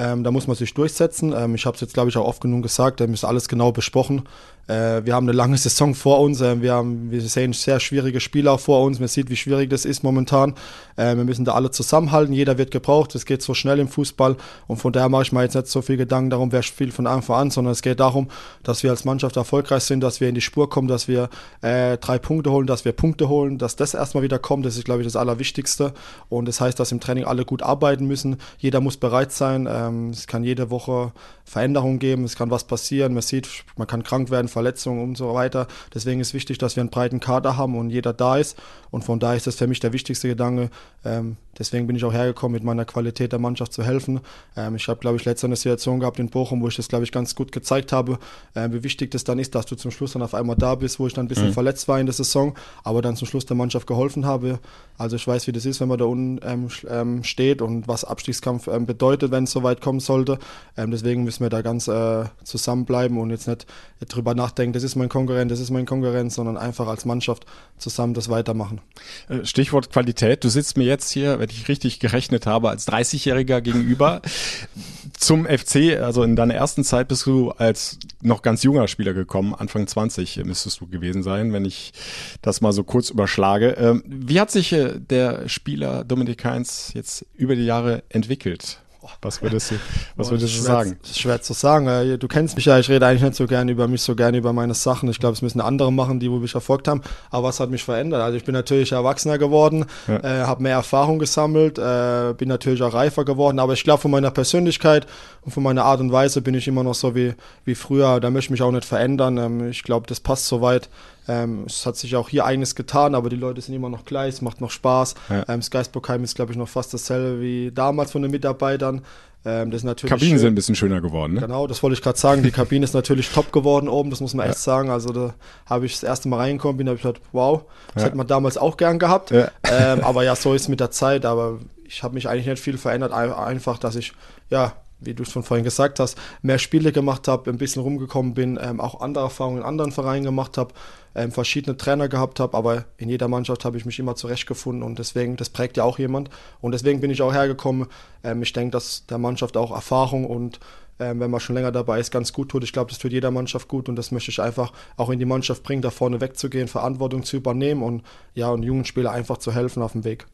Ähm, da muss man sich durchsetzen. Ähm, ich habe es jetzt, glaube ich, auch oft genug gesagt. Da ist alles genau besprochen. Äh, wir haben eine lange Saison vor uns. Äh, wir, haben, wir sehen sehr schwierige Spieler vor uns. Man sieht, wie schwierig das ist momentan. Äh, wir müssen da alle zusammenhalten. Jeder wird gebraucht. Es geht so schnell im Fußball. Und von daher mache ich mir jetzt nicht so viel Gedanken darum, wer spielt von Anfang an, sondern es geht darum, dass wir als Mannschaft erfolgreich sind, dass wir in die Spur kommen, dass wir äh, drei Punkte holen, dass wir Punkte holen, dass das erstmal wieder kommt. Das ist, glaube ich, das Allerwichtigste. Und das heißt, dass im Training alle gut arbeiten müssen. Jeder muss bereit sein. Ähm, es kann jede Woche Veränderungen geben, es kann was passieren, man sieht, man kann krank werden, Verletzungen und so weiter. Deswegen ist wichtig, dass wir einen breiten Kader haben und jeder da ist. Und von daher ist das für mich der wichtigste Gedanke. Ähm, deswegen bin ich auch hergekommen, mit meiner Qualität der Mannschaft zu helfen. Ähm, ich habe, glaube ich, letzte eine Situation gehabt in Bochum, wo ich das, glaube ich, ganz gut gezeigt habe, äh, wie wichtig das dann ist, dass du zum Schluss dann auf einmal da bist, wo ich dann ein bisschen mhm. verletzt war in der Saison, aber dann zum Schluss der Mannschaft geholfen habe. Also ich weiß, wie das ist, wenn man da unten ähm, ähm, steht und was Abstiegskampf ähm, bedeutet, wenn es soweit kommen sollte. Ähm, deswegen müssen wir da ganz äh, zusammenbleiben und jetzt nicht drüber nachdenken, das ist mein Konkurrent, das ist mein Konkurrent, sondern einfach als Mannschaft zusammen das weitermachen. Äh, Stichwort Qualität. Du sitzt mir jetzt hier, wenn ich richtig gerechnet habe, als 30-Jähriger gegenüber. Zum FC, also in deiner ersten Zeit bist du als noch ganz junger Spieler gekommen, Anfang 20 müsstest du gewesen sein, wenn ich das mal so kurz überschlage. Ähm, wie hat sich äh, der Spieler Dominik Heinz jetzt über die Jahre entwickelt? Was würdest du, was Boah, würdest du sagen? Das ist schwer zu sagen. Äh, du kennst mich ja, ich rede eigentlich nicht so gerne über mich, so gerne über meine Sachen. Ich glaube, es müssen andere machen, die wo mich erfolgt haben. Aber was hat mich verändert? Also ich bin natürlich erwachsener geworden, ja. äh, habe mehr Erfahrung gesammelt, äh, bin natürlich auch reifer geworden. Aber ich glaube, von meiner Persönlichkeit und von meiner Art und Weise bin ich immer noch so wie, wie früher. Da möchte ich mich auch nicht verändern. Ähm, ich glaube, das passt soweit. Ähm, es hat sich auch hier einiges getan, aber die Leute sind immer noch gleich, es macht noch Spaß. Ja. Ähm, das Geistbockheim ist, glaube ich, noch fast dasselbe wie damals von den Mitarbeitern. Ähm, das ist natürlich Kabinen schön. sind ein bisschen schöner geworden, ne? Genau, das wollte ich gerade sagen. Die Kabine ist natürlich top geworden oben, das muss man ja. echt sagen. Also da habe ich das erste Mal reingekommen, bin, habe ich gedacht, wow, das ja. hätte man damals auch gern gehabt. Ja. Ähm, aber ja, so ist es mit der Zeit. Aber ich habe mich eigentlich nicht viel verändert. Einfach, dass ich, ja, wie du es von vorhin gesagt hast, mehr Spiele gemacht habe, ein bisschen rumgekommen bin, ähm, auch andere Erfahrungen in anderen Vereinen gemacht habe, ähm, verschiedene Trainer gehabt habe, aber in jeder Mannschaft habe ich mich immer zurechtgefunden und deswegen, das prägt ja auch jemand und deswegen bin ich auch hergekommen. Ähm, ich denke, dass der Mannschaft auch Erfahrung und ähm, wenn man schon länger dabei ist, ganz gut tut. Ich glaube, das tut jeder Mannschaft gut und das möchte ich einfach auch in die Mannschaft bringen, da vorne wegzugehen, Verantwortung zu übernehmen und ja, und jungen Spielern einfach zu helfen auf dem Weg.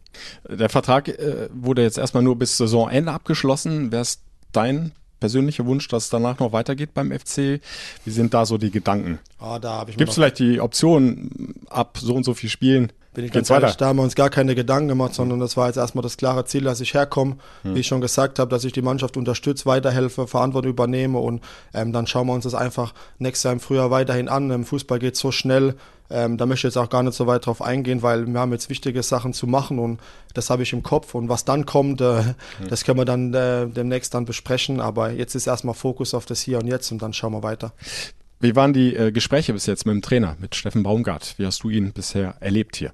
Der Vertrag äh, wurde jetzt erstmal nur bis Saisonende abgeschlossen. Wäre es dein persönlicher Wunsch, dass es danach noch weitergeht beim FC? Wie sind da so die Gedanken? Da Gibt es vielleicht die Option, ab so und so viel Spielen bin ich ganz ehrlich, da haben wir uns gar keine Gedanken gemacht, sondern das war jetzt erstmal das klare Ziel, dass ich herkomme, hm. wie ich schon gesagt habe, dass ich die Mannschaft unterstütze, weiterhelfe, Verantwortung übernehme und ähm, dann schauen wir uns das einfach nächstes Jahr im Frühjahr weiterhin an. Im Fußball geht so schnell, ähm, da möchte ich jetzt auch gar nicht so weit drauf eingehen, weil wir haben jetzt wichtige Sachen zu machen und das habe ich im Kopf und was dann kommt, äh, hm. das können wir dann äh, demnächst dann besprechen, aber jetzt ist erstmal Fokus auf das Hier und Jetzt und dann schauen wir weiter. Wie waren die äh, Gespräche bis jetzt mit dem Trainer, mit Steffen Baumgart? Wie hast du ihn bisher erlebt hier?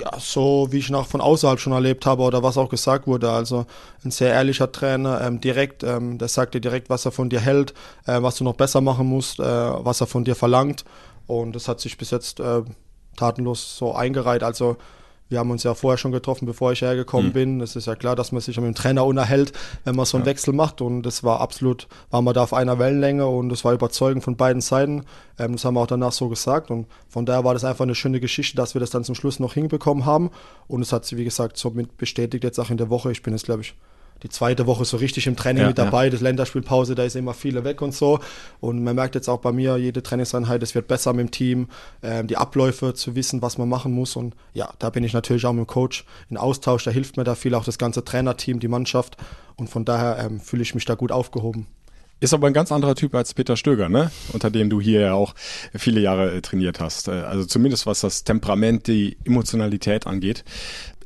Ja, so wie ich nach von außerhalb schon erlebt habe oder was auch gesagt wurde. Also ein sehr ehrlicher Trainer, ähm, direkt, ähm, der sagt dir direkt, was er von dir hält, äh, was du noch besser machen musst, äh, was er von dir verlangt. Und das hat sich bis jetzt äh, tatenlos so eingereiht. Also wir haben uns ja vorher schon getroffen, bevor ich hergekommen mhm. bin. Es ist ja klar, dass man sich mit dem Trainer unterhält, wenn man so einen ja. Wechsel macht. Und das war absolut, waren wir da auf einer Wellenlänge und es war überzeugend von beiden Seiten. Ähm, das haben wir auch danach so gesagt. Und von daher war das einfach eine schöne Geschichte, dass wir das dann zum Schluss noch hinbekommen haben. Und es hat sich, wie gesagt, somit bestätigt jetzt auch in der Woche. Ich bin jetzt, glaube ich, die zweite Woche so richtig im Training ja, mit dabei. Ja. Das Länderspielpause, da ist immer viele weg und so. Und man merkt jetzt auch bei mir, jede Trainingseinheit, es wird besser mit dem Team, äh, die Abläufe zu wissen, was man machen muss. Und ja, da bin ich natürlich auch mit dem Coach in Austausch. Da hilft mir da viel auch das ganze Trainerteam, die Mannschaft. Und von daher ähm, fühle ich mich da gut aufgehoben. Ist aber ein ganz anderer Typ als Peter Stöger, ne? Unter dem du hier ja auch viele Jahre äh, trainiert hast. Äh, also zumindest was das Temperament, die Emotionalität angeht.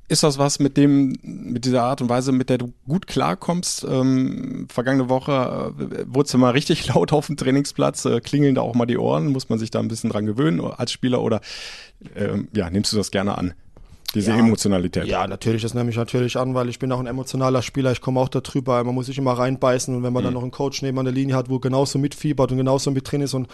Ist das was mit dem, mit dieser Art und Weise, mit der du gut klarkommst? Ähm, vergangene Woche äh, wurde es mal richtig laut auf dem Trainingsplatz, äh, klingeln da auch mal die Ohren, muss man sich da ein bisschen dran gewöhnen als Spieler oder ähm, ja, nimmst du das gerne an? Diese ja, Emotionalität. Ja, natürlich, das nehme ich natürlich an, weil ich bin auch ein emotionaler Spieler, ich komme auch darüber, man muss sich immer reinbeißen und wenn man mhm. dann noch einen Coach neben an der Linie hat, wo genauso mitfiebert und genauso mit drin ist und,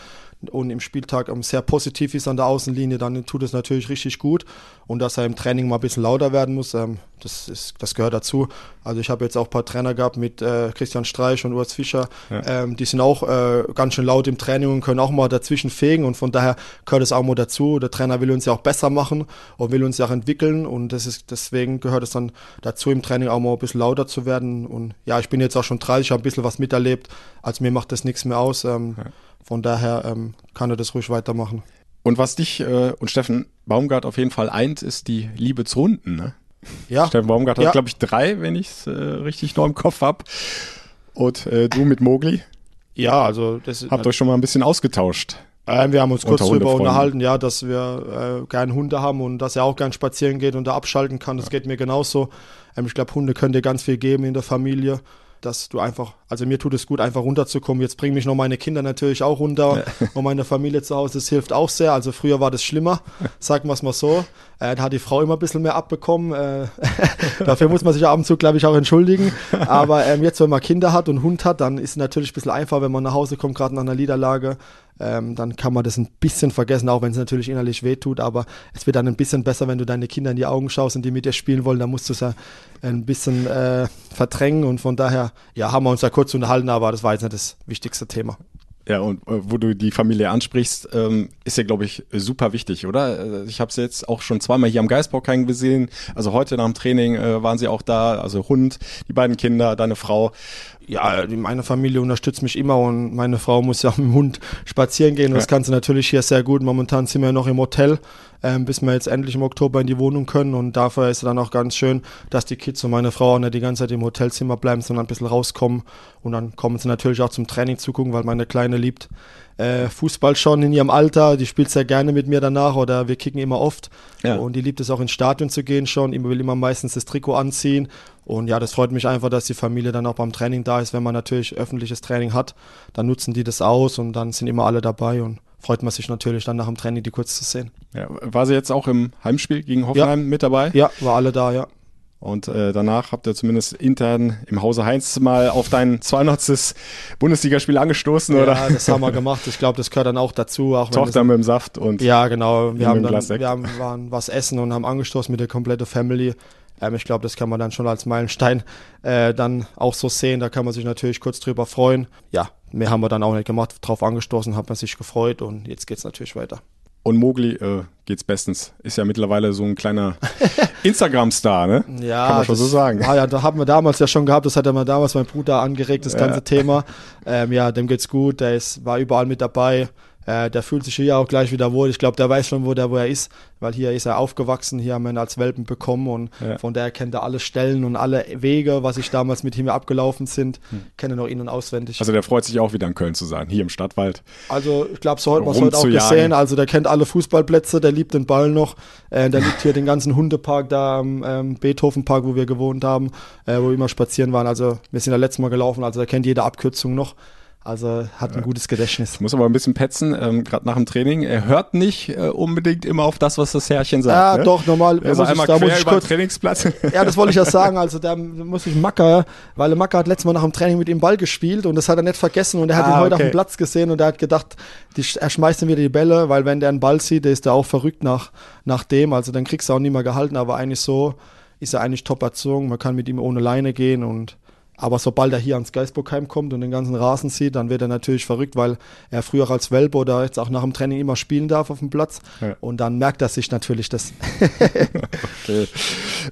und im Spieltag sehr positiv ist an der Außenlinie, dann tut es natürlich richtig gut und dass er im Training mal ein bisschen lauter werden muss, ähm, das, ist, das gehört dazu. Also ich habe jetzt auch ein paar Trainer gehabt mit äh, Christian Streich und Urs Fischer, ja. ähm, die sind auch äh, ganz schön laut im Training und können auch mal dazwischen fegen und von daher gehört es auch mal dazu. Der Trainer will uns ja auch besser machen und will uns ja auch entwickeln und das ist, deswegen gehört es dann dazu im Training auch mal ein bisschen lauter zu werden und ja, ich bin jetzt auch schon 30, habe ein bisschen was miterlebt, also mir macht das nichts mehr aus. Ähm, ja. Von daher ähm, kann er das ruhig weitermachen. Und was dich äh, und Steffen Baumgart auf jeden Fall eint, ist die Liebe zu Hunden, ne? Ja. Steffen Baumgart hat, ja. glaube ich, drei, wenn ich es äh, richtig noch im Kopf habe. Und äh, du mit Mogli? Ja, also das Habt euch schon mal ein bisschen ausgetauscht? Äh, wir haben uns kurz darüber unterhalten, ja, dass wir äh, gern Hunde haben und dass er auch gern spazieren geht und da abschalten kann. Das geht mir genauso. Ähm, ich glaube, Hunde können dir ganz viel geben in der Familie, dass du einfach, also mir tut es gut, einfach runterzukommen. Jetzt bringen mich noch meine Kinder natürlich auch runter und meine Familie zu Hause. Das hilft auch sehr. Also früher war das schlimmer, sagen wir es mal so. Äh, da hat die Frau immer ein bisschen mehr abbekommen. Äh, dafür muss man sich ab und zu, glaube ich, auch entschuldigen. Aber ähm, jetzt, wenn man Kinder hat und Hund hat, dann ist es natürlich ein bisschen einfacher, wenn man nach Hause kommt, gerade nach einer Niederlage. Ähm, dann kann man das ein bisschen vergessen, auch wenn es natürlich innerlich wehtut. Aber es wird dann ein bisschen besser, wenn du deine Kinder in die Augen schaust und die mit dir spielen wollen. Dann musst du es ja ein bisschen äh, verdrängen. Und von daher, ja, haben wir uns da kurz unterhalten, aber das war jetzt nicht das wichtigste Thema. Ja, und äh, wo du die Familie ansprichst, ähm, ist ja, glaube ich, super wichtig, oder? Äh, Ich habe sie jetzt auch schon zweimal hier am Geisbockheim gesehen. Also heute nach dem Training äh, waren sie auch da. Also Hund, die beiden Kinder, deine Frau. Ja, meine Familie unterstützt mich immer und meine Frau muss ja mit dem Hund spazieren gehen. Das Ja. kannst du natürlich hier sehr gut. Momentan sind wir noch im Hotel, ähm, bis wir jetzt endlich im Oktober in die Wohnung können. Und dafür ist es dann auch ganz schön, dass die Kids und meine Frau auch nicht die ganze Zeit im Hotelzimmer bleiben, sondern ein bisschen rauskommen. Und dann kommen sie natürlich auch zum Training zugucken, weil meine Kleine liebt äh, Fußball schon in ihrem Alter. Die spielt sehr gerne mit mir danach oder wir kicken immer oft. Ja. Und die liebt es auch ins Stadion zu gehen schon. Die will immer meistens das Trikot anziehen. Und ja, das freut mich einfach, dass die Familie dann auch beim Training da ist. Wenn man natürlich öffentliches Training hat, dann nutzen die das aus und dann sind immer alle dabei und freut man sich natürlich dann nach dem Training, die kurz zu sehen. Ja, war sie jetzt auch im Heimspiel gegen Hoffenheim mit dabei? Ja, war alle da, ja. Und äh, danach habt ihr zumindest intern im Hause Heinz mal auf dein 200. Bundesligaspiel angestoßen, oder? Ja, das haben wir gemacht. Ich glaube, das gehört dann auch dazu. Auch Tochter mit dem Saft und Ja, genau. Wir haben dann, wir haben, waren was essen und haben angestoßen mit der kompletten Family. Ähm, ich glaube, das kann man dann schon als Meilenstein äh, dann auch so sehen. Da kann man sich natürlich kurz drüber freuen. Ja, mehr haben wir dann auch nicht gemacht. Drauf angestoßen, hat man sich gefreut und jetzt geht's natürlich weiter. Und Mogli äh, geht's bestens. Ist ja mittlerweile so ein kleiner Instagram-Star, ne? Ja, Kann man schon das so sagen. War ja, da haben wir damals ja schon gehabt, das hat ja mal damals mein Bruder angeregt, das ganze Thema. Ähm, ja, dem geht's gut, der ist, war überall mit dabei. Äh, der fühlt sich hier auch gleich wieder wohl. Ich glaube, der weiß schon, wo der wo er ist, weil hier ist er aufgewachsen, hier haben wir ihn als Welpen bekommen und Ja. von daher kennt er alle Stellen und alle Wege, was ich damals mit ihm abgelaufen sind, kenne noch ihn und auswendig. Hm. Also der freut sich auch wieder in Köln zu sein, hier im Stadtwald. Also ich glaube, so man es heute auch gesehen. Also der kennt alle Fußballplätze, der liebt den Ball noch. Äh, der liebt hier den ganzen Hundepark da am ähm, Beethovenpark, wo wir gewohnt haben, äh, wo wir immer spazieren waren. Also wir sind ja letztes Mal gelaufen, also der kennt jede Abkürzung noch. Also hat ein gutes Gedächtnis. Ich muss aber ein bisschen petzen, ähm, gerade nach dem Training. Er hört nicht äh, unbedingt immer auf das, was das Herrchen sagt. Ja, ne? doch, normal. Also ich- einmal da quer ich über kurz- Trainingsplatz. Ja, das wollte ich ja sagen. Also da muss ich Macker, weil Macker hat letztes Mal nach dem Training mit ihm Ball gespielt und das hat er nicht vergessen und er hat Ah, ihn heute okay. auf dem Platz gesehen und er hat gedacht, die, er schmeißt ihm wieder die Bälle, weil wenn der einen Ball sieht, der ist da auch verrückt nach, nach dem. Also dann kriegst du auch nie mehr gehalten, aber eigentlich so ist er eigentlich top erzogen. Man kann mit ihm ohne Leine gehen und aber sobald er hier ans Geisburgheim kommt und den ganzen Rasen sieht, dann wird er natürlich verrückt, weil er früher als Welpe oder jetzt auch nach dem Training immer spielen darf auf dem Platz. Ja. Und dann merkt er sich natürlich das. Okay.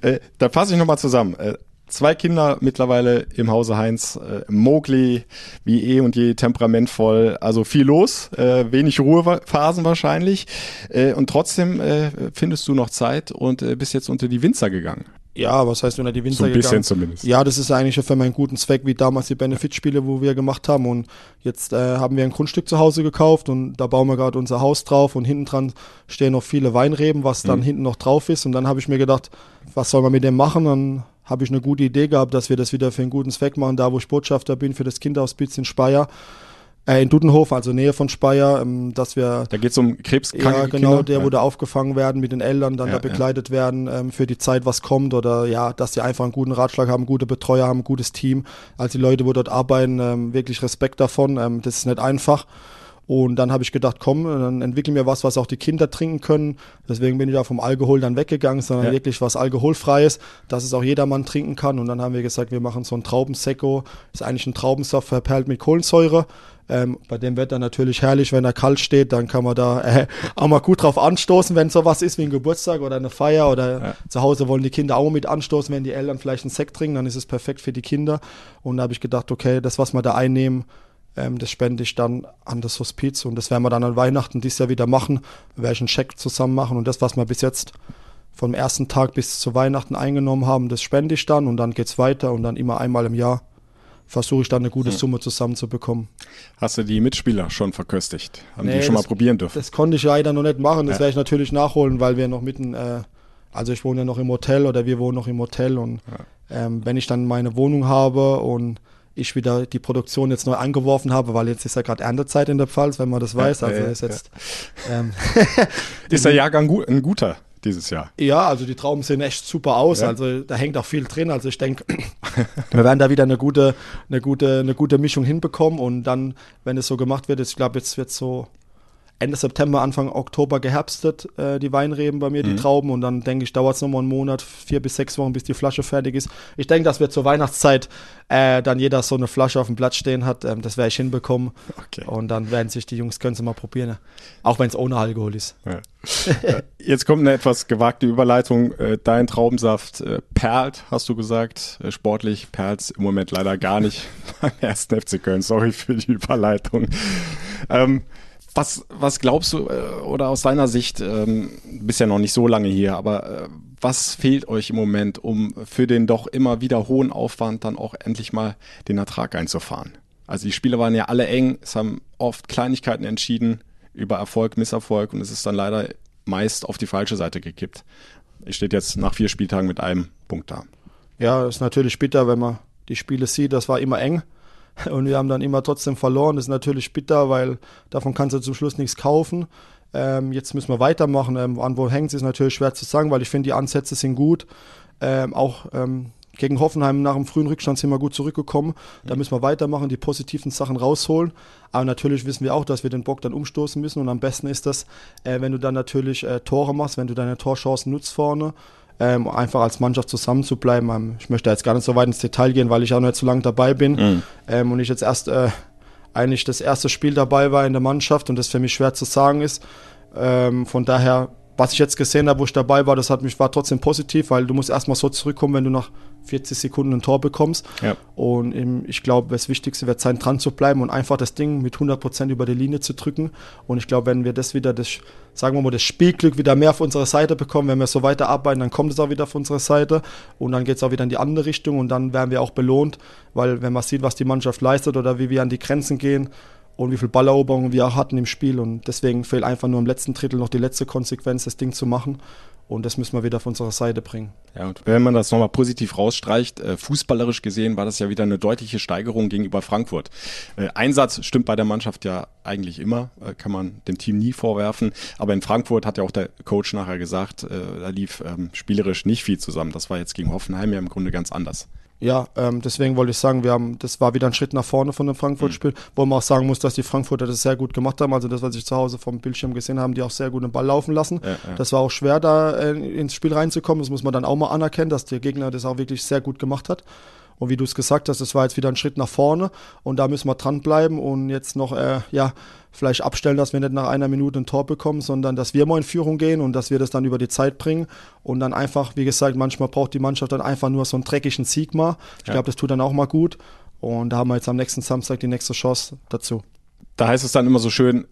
Äh, da fasse ich nochmal zusammen. Äh, zwei Kinder mittlerweile im Hause Heinz. Äh, Mowgli, wie eh und je temperamentvoll. Also viel los, äh, wenig Ruhephasen wahrscheinlich. Äh, und trotzdem äh, findest du noch Zeit und äh, bist jetzt unter die Winzer gegangen. Ja, was heißt unter die Winzer So ein bisschen gegangen? zumindest. Ja, das ist eigentlich für meinen guten Zweck, wie damals die Benefitspiele, wo wir gemacht haben. Und jetzt äh, haben wir ein Grundstück zu Hause gekauft und da bauen wir gerade unser Haus drauf und hinten dran stehen noch viele Weinreben, was dann Mhm. hinten noch drauf ist. Und dann habe ich mir gedacht, was soll man mit dem machen? Dann habe ich eine gute Idee gehabt, dass wir das wieder für einen guten Zweck machen, da wo ich Botschafter bin für das Kinderhospiz in Speyer. Äh, in Dudenhof, also Nähe von Speyer, ähm, dass wir Da geht es um krebskranke ja, genau, Kinder. der, wo da aufgefangen werden, mit den Eltern dann Ja, da begleitet werden ähm, für die Zeit, was kommt oder ja, dass sie einfach einen guten Ratschlag haben, gute Betreuer haben, ein gutes Team. Also die Leute, wo dort arbeiten, ähm, wirklich Respekt davon. Ähm, das ist nicht einfach. Und dann habe ich gedacht, komm, dann entwickeln wir was, was auch die Kinder trinken können. Deswegen bin ich auch vom Alkohol dann weggegangen, sondern Ja. wirklich was alkoholfreies, dass es auch jedermann trinken kann. Und dann haben wir gesagt, wir machen so ein Traubensekko. Ist eigentlich ein Traubensaft verperlt mit Kohlensäure. Ähm, bei dem Wetter natürlich herrlich, wenn er kalt steht, dann kann man da äh, auch mal gut drauf anstoßen, wenn sowas ist wie ein Geburtstag oder eine Feier oder Ja. zu Hause wollen die Kinder auch mit anstoßen, wenn die Eltern vielleicht einen Sekt trinken, dann ist es perfekt für die Kinder. Und da habe ich gedacht, okay, das, was wir da einnehmen, ähm, das spende ich dann an das Hospiz und das werden wir dann an Weihnachten dieses Jahr wieder machen. Wir werden einen Scheck zusammen machen und das, was wir bis jetzt vom ersten Tag bis zu Weihnachten eingenommen haben, das spende ich dann und dann geht's weiter und dann immer einmal im Jahr versuche ich dann eine gute Summe zusammenzubekommen. Hast du die Mitspieler schon verköstigt? Haben nee, die schon das, mal probieren dürfen? Das konnte ich leider noch nicht machen. Das ja. werde ich natürlich nachholen, weil wir noch mitten, äh, also ich wohne ja noch im Hotel oder wir wohnen noch im Hotel und ja. ähm, wenn ich dann meine Wohnung habe und ich wieder die Produktion jetzt neu angeworfen habe, weil jetzt ist ja gerade Erntezeit in der Pfalz, wenn man das weiß. Also ist jetzt ähm, ist der Jahrgang ein guter dieses Jahr. Ja, also die Trauben sehen echt super aus. Also da hängt auch viel drin. Also ich denke, wir werden da wieder eine gute, eine gute, eine gute Mischung hinbekommen. Und dann, wenn es so gemacht wird, ich glaube, jetzt wird so Ende September, Anfang Oktober geherbstet, äh, die Weinreben bei mir, mhm. die Trauben. Und dann denke ich, dauert es nochmal einen Monat, vier bis sechs Wochen, bis die Flasche fertig ist. Ich denke, dass wir zur Weihnachtszeit äh, dann jeder so eine Flasche auf dem Blatt stehen hat. Ähm, das werde ich hinbekommen. Okay. Und dann werden sich die Jungs, können sie mal probieren. Auch wenn es ohne Alkohol ist. Ja. Äh, jetzt kommt eine etwas gewagte Überleitung. Äh, dein Traubensaft äh, perlt, hast du gesagt. Sportlich perlt im Moment leider gar nicht beim ersten FC Köln. Sorry für die Überleitung. Ähm, was, was glaubst du, äh, oder aus deiner Sicht, ähm, bist ja noch nicht so lange hier, aber äh, was fehlt euch im Moment, um für den doch immer wieder hohen Aufwand dann auch endlich mal den Ertrag einzufahren? Also die Spiele waren ja alle eng, es haben oft Kleinigkeiten entschieden über Erfolg, Misserfolg und es ist dann leider meist auf die falsche Seite gekippt. Ich steht jetzt nach vier Spieltagen mit einem Punkt da. Ja, ist natürlich bitter, wenn man die Spiele sieht. Das war immer eng. Und wir haben dann immer trotzdem verloren. Das ist natürlich bitter, weil davon kannst du zum Schluss nichts kaufen. Ähm, jetzt müssen wir weitermachen. Ähm, an wo hängt es, ist natürlich schwer zu sagen, weil ich finde, die Ansätze sind gut. Ähm, auch ähm, gegen Hoffenheim nach dem frühen Rückstand sind wir gut zurückgekommen. Da müssen wir weitermachen, die positiven Sachen rausholen. Aber natürlich wissen wir auch, dass wir den Bock dann umstoßen müssen. Und am besten ist das, äh, wenn du dann natürlich äh, Tore machst, wenn du deine Torchancen nutzt vorne ähm, einfach als Mannschaft zusammenzubleiben. Ähm, ich möchte jetzt gar nicht so weit ins Detail gehen, weil ich auch noch nicht so lange dabei bin mhm. ähm, und ich jetzt erst äh, eigentlich das erste Spiel dabei war in der Mannschaft und das für mich schwer zu sagen ist. Ähm, von daher was ich jetzt gesehen habe, wo ich dabei war, das hat mich war trotzdem positiv, weil du musst erstmal so zurückkommen, wenn du nach 40 Sekunden ein Tor bekommst. Ja. Und ich glaube, das Wichtigste wird sein, dran zu bleiben und einfach das Ding mit 100 Prozent über die Linie zu drücken. Und ich glaube, wenn wir das wieder, das, sagen wir mal, das Spielglück wieder mehr auf unsere Seite bekommen, wenn wir so weiterarbeiten, dann kommt es auch wieder auf unsere Seite und dann geht es auch wieder in die andere Richtung und dann werden wir auch belohnt, weil wenn man sieht, was die Mannschaft leistet oder wie wir an die Grenzen gehen, und wie viel Balleroberungen wir auch hatten im Spiel. Und deswegen fehlt einfach nur im letzten Drittel noch die letzte Konsequenz, das Ding zu machen. Und das müssen wir wieder auf unsere Seite bringen. Ja, und wenn man das nochmal positiv rausstreicht, äh, fußballerisch gesehen war das ja wieder eine deutliche Steigerung gegenüber Frankfurt. Äh, Einsatz stimmt bei der Mannschaft ja eigentlich immer, äh, kann man dem Team nie vorwerfen. Aber in Frankfurt hat ja auch der Coach nachher gesagt, äh, da lief ähm, spielerisch nicht viel zusammen. Das war jetzt gegen Hoffenheim ja im Grunde ganz anders ja, ähm, deswegen wollte ich sagen, wir haben, das war wieder ein Schritt nach vorne von dem Frankfurt-Spiel, mhm. wo man auch sagen muss, dass die Frankfurter das sehr gut gemacht haben. Also das, was ich zu Hause vom Bildschirm gesehen haben, die auch sehr gut den Ball laufen lassen. Ja, ja. Das war auch schwer, da äh, ins Spiel reinzukommen. Das muss man dann auch mal anerkennen, dass der Gegner das auch wirklich sehr gut gemacht hat. Und wie du es gesagt hast, das war jetzt wieder ein Schritt nach vorne und da müssen wir dranbleiben und jetzt noch, äh, ja, vielleicht abstellen, dass wir nicht nach einer Minute ein Tor bekommen, sondern dass wir mal in Führung gehen und dass wir das dann über die Zeit bringen und dann einfach, wie gesagt, manchmal braucht die Mannschaft dann einfach nur so einen dreckigen Sieg mal. Ich ja. glaube, das tut dann auch mal gut und da haben wir jetzt am nächsten Samstag die nächste Chance dazu. Da heißt es dann immer so schön,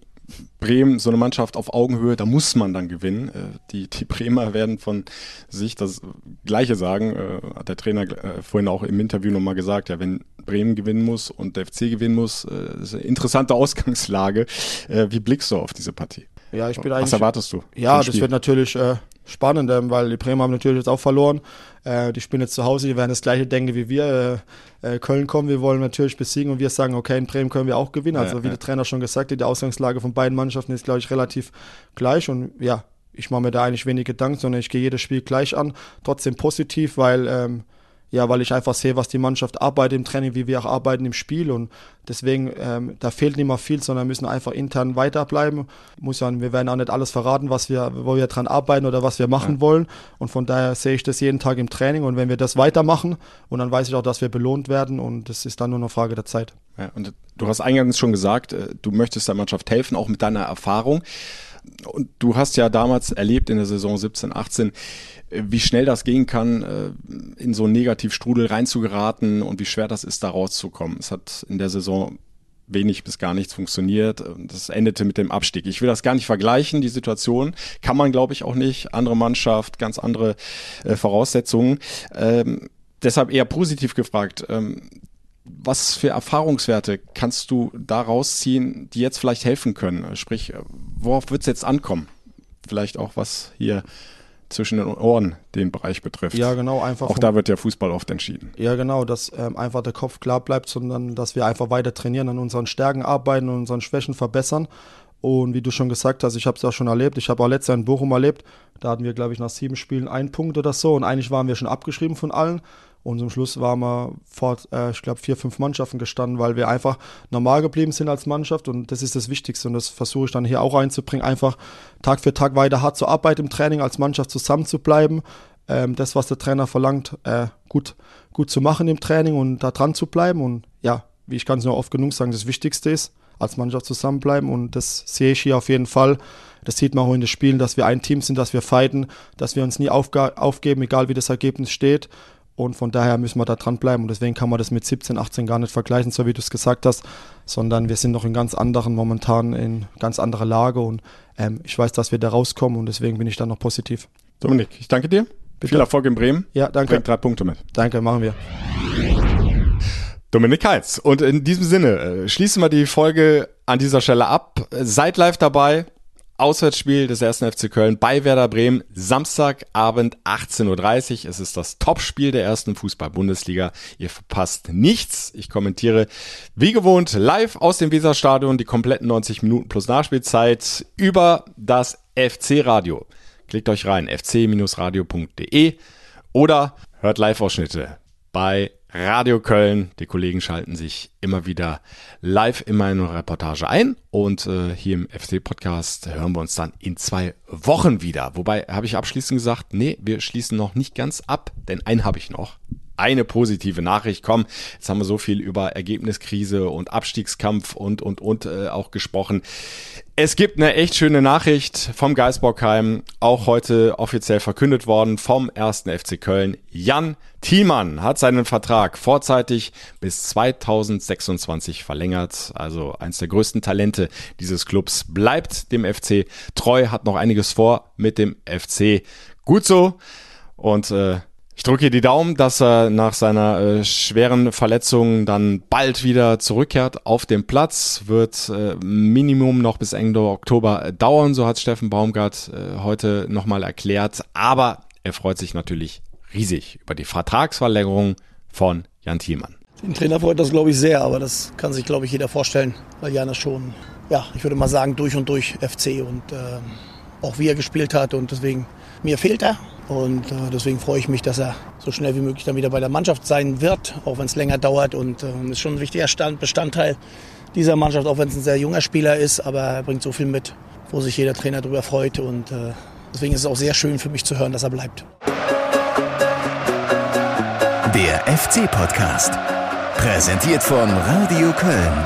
Bremen, so eine Mannschaft auf Augenhöhe, da muss man dann gewinnen. Äh, die, die Bremer werden von sich das Gleiche sagen, äh, hat der Trainer äh, vorhin auch im Interview nochmal gesagt, ja, wenn Bremen gewinnen muss und der FC gewinnen muss, ist eine interessante Ausgangslage. Wie blickst du auf diese Partie? Ja, ich bin Was erwartest du? Ja, das wird natürlich äh, spannend, weil die Bremer haben natürlich jetzt auch verloren. Äh, die spielen jetzt zu Hause, die werden das gleiche denken wie wir. Äh, äh, Köln kommen, wir wollen natürlich besiegen und wir sagen, okay, in Bremen können wir auch gewinnen. Also ja, wie ja. der Trainer schon gesagt hat, die Ausgangslage von beiden Mannschaften ist, glaube ich, relativ gleich und ja, ich mache mir da eigentlich wenig Gedanken, sondern ich gehe jedes Spiel gleich an. Trotzdem positiv, weil ähm, ja, weil ich einfach sehe, was die Mannschaft arbeitet im Training, wie wir auch arbeiten im Spiel und deswegen, ähm, da fehlt nicht mehr viel, sondern müssen einfach intern weiterbleiben. Muss ja, wir werden auch nicht alles verraten, was wir, wo wir dran arbeiten oder was wir machen ja. wollen und von daher sehe ich das jeden Tag im Training und wenn wir das weitermachen und dann weiß ich auch, dass wir belohnt werden und das ist dann nur eine Frage der Zeit. Ja, und du hast eingangs schon gesagt, äh, du möchtest der Mannschaft helfen, auch mit deiner Erfahrung. Und du hast ja damals erlebt in der Saison 17, 18, wie schnell das gehen kann, äh, in so einen Negativstrudel reinzugeraten und wie schwer das ist, da rauszukommen. Es hat in der Saison wenig bis gar nichts funktioniert. Das endete mit dem Abstieg. Ich will das gar nicht vergleichen, die Situation. Kann man, glaube ich, auch nicht. Andere Mannschaft, ganz andere äh, Voraussetzungen. Ähm, deshalb eher positiv gefragt. Ähm, was für Erfahrungswerte kannst du daraus ziehen, die jetzt vielleicht helfen können? Sprich, worauf wird es jetzt ankommen? Vielleicht auch was hier zwischen den Ohren den Bereich betrifft. Ja, genau, einfach. Auch da wird ja Fußball oft entschieden. Ja, genau, dass ähm, einfach der Kopf klar bleibt, sondern dass wir einfach weiter trainieren, an unseren Stärken arbeiten und unseren Schwächen verbessern. Und wie du schon gesagt hast, ich habe es auch schon erlebt. Ich habe auch letztes Jahr in Bochum erlebt. Da hatten wir, glaube ich, nach sieben Spielen einen Punkt oder so. Und eigentlich waren wir schon abgeschrieben von allen. Und zum Schluss waren wir vor, äh, ich glaube, vier, fünf Mannschaften gestanden, weil wir einfach normal geblieben sind als Mannschaft. Und das ist das Wichtigste. Und das versuche ich dann hier auch einzubringen, einfach Tag für Tag weiter hart zu arbeiten im Training, als Mannschaft zusammen zu bleiben. Ähm, das, was der Trainer verlangt, äh, gut, gut zu machen im Training und da dran zu bleiben. Und ja, wie ich kann es nur oft genug sagen, das Wichtigste ist, als Mannschaft zusammenbleiben. Und das sehe ich hier auf jeden Fall. Das sieht man auch in den Spielen, dass wir ein Team sind, dass wir fighten, dass wir uns nie aufgeben, egal wie das Ergebnis steht. Und von daher müssen wir da dranbleiben. Und deswegen kann man das mit 17, 18 gar nicht vergleichen, so wie du es gesagt hast, sondern wir sind noch in ganz anderen, momentan in ganz anderer Lage. Und ähm, ich weiß, dass wir da rauskommen und deswegen bin ich da noch positiv. Dominik, ich danke dir. Bitte. Viel Erfolg in Bremen. Ja, danke. Bringt drei Punkte mit. Danke, machen wir. Dominik Heitz. Und in diesem Sinne äh, schließen wir die Folge an dieser Stelle ab. Seid live dabei. Auswärtsspiel des 1. FC Köln bei Werder Bremen, Samstagabend 18.30 Uhr. Es ist das Topspiel der ersten Fußball-Bundesliga. Ihr verpasst nichts. Ich kommentiere wie gewohnt live aus dem Weserstadion die kompletten 90 Minuten plus Nachspielzeit über das FC-Radio. Klickt euch rein, fc-radio.de oder hört Live-Ausschnitte bei Radio Köln. Die Kollegen schalten sich immer wieder live in meine Reportage ein und äh, hier im FC-Podcast hören wir uns dann in zwei Wochen wieder. Wobei habe ich abschließend gesagt, nee, wir schließen noch nicht ganz ab, denn einen habe ich noch eine positive Nachricht. Komm, jetzt haben wir so viel über Ergebniskrise und Abstiegskampf und, und, und äh, auch gesprochen. Es gibt eine echt schöne Nachricht vom Geisbockheim, auch heute offiziell verkündet worden vom ersten FC Köln. Jan Thielmann hat seinen Vertrag vorzeitig bis 2026 verlängert. Also eins der größten Talente dieses Clubs bleibt dem FC treu, hat noch einiges vor mit dem FC. Gut so. Und äh, ich drücke die Daumen, dass er nach seiner äh, schweren Verletzung dann bald wieder zurückkehrt auf den Platz. Wird äh, Minimum noch bis Ende Oktober dauern, so hat Steffen Baumgart äh, heute nochmal erklärt. Aber er freut sich natürlich riesig über die Vertragsverlängerung von Jan Thielmann. Den Trainer freut das, glaube ich, sehr, aber das kann sich, glaube ich, jeder vorstellen, weil Jan ist schon, ja, ich würde mal sagen, durch und durch FC und äh, auch wie er gespielt hat und deswegen, mir fehlt er und äh, deswegen freue ich mich, dass er so schnell wie möglich dann wieder bei der Mannschaft sein wird, auch wenn es länger dauert. Und äh, ist schon ein wichtiger Stand, Bestandteil dieser Mannschaft, auch wenn es ein sehr junger Spieler ist. Aber er bringt so viel mit, wo sich jeder Trainer darüber freut. Und äh, deswegen ist es auch sehr schön für mich zu hören, dass er bleibt. Der FC-Podcast. Präsentiert von Radio Köln.